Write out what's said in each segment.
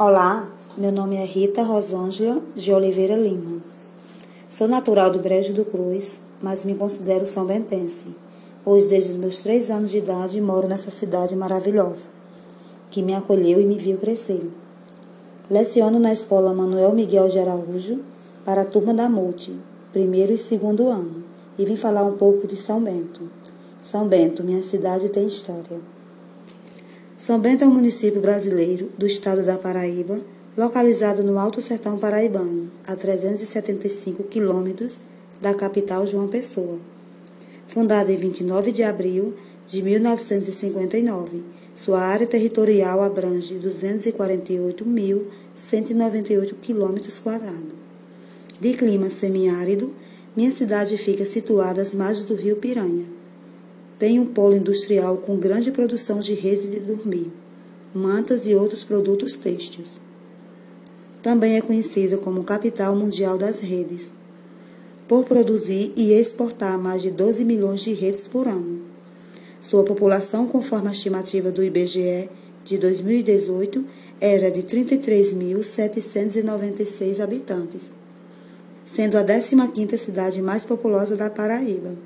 Olá, meu nome é Rita Rosângela de Oliveira Lima. Sou natural do Brejo do Cruz, mas me considero são bentense, pois desde os meus três anos de idade moro nessa cidade maravilhosa, que me acolheu e me viu crescer. Leciono na escola Manuel Miguel de Araújo para a turma da Multi, primeiro e segundo ano, e vim falar um pouco de São Bento. São Bento, minha cidade tem história. São Bento é um município brasileiro do estado da Paraíba, localizado no Alto Sertão Paraibano, a 375 quilômetros da capital João Pessoa. Fundada em 29 de abril de 1959, sua área territorial abrange 248.198 quilômetros quadrados. De clima semiárido, minha cidade fica situada às margens do rio Piranha tem um polo industrial com grande produção de redes de dormir, mantas e outros produtos têxteis. Também é conhecida como capital mundial das redes, por produzir e exportar mais de 12 milhões de redes por ano. Sua população, conforme a estimativa do IBGE de 2018, era de 33.796 habitantes, sendo a 15ª cidade mais populosa da Paraíba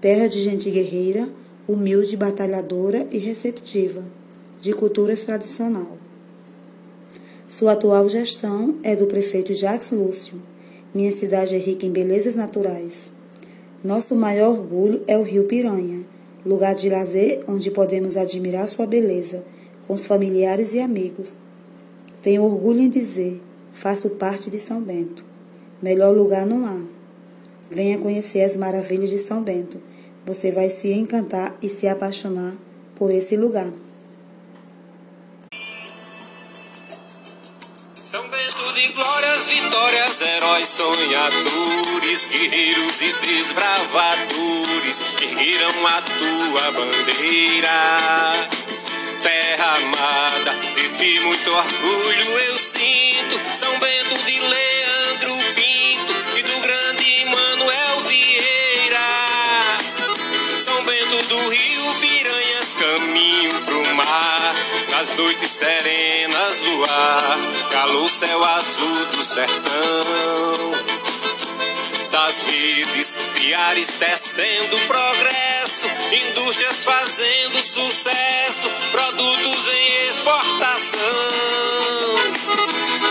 terra de gente guerreira, humilde, batalhadora e receptiva, de culturas tradicional. Sua atual gestão é do prefeito Jacques Lúcio. Minha cidade é rica em belezas naturais. Nosso maior orgulho é o Rio Piranha, lugar de lazer onde podemos admirar sua beleza com os familiares e amigos. Tenho orgulho em dizer, faço parte de São Bento. Melhor lugar não há. Venha conhecer as maravilhas de São Bento. Você vai se encantar e se apaixonar por esse lugar. São Bento de glórias, vitórias, heróis sonhadores, guerreiros e desbravadores, ergueram a tua bandeira. Terra amada, de muito orgulho eu sinto, piranhas, caminho pro mar. Nas noites serenas do ar, céu azul do sertão. Das redes, piares tecendo progresso, indústrias fazendo sucesso, produtos em exportação.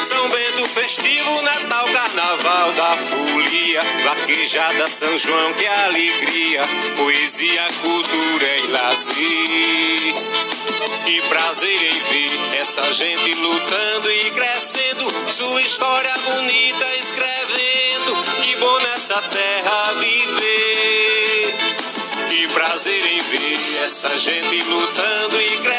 São Bento festivo, Natal, Carnaval da folia, vaquejada São João, que alegria, poesia, cultura e lazer. Que prazer em ver essa gente lutando e crescendo, sua história bonita escrevendo. Que bom nessa terra viver. Que prazer em ver essa gente lutando e crescendo,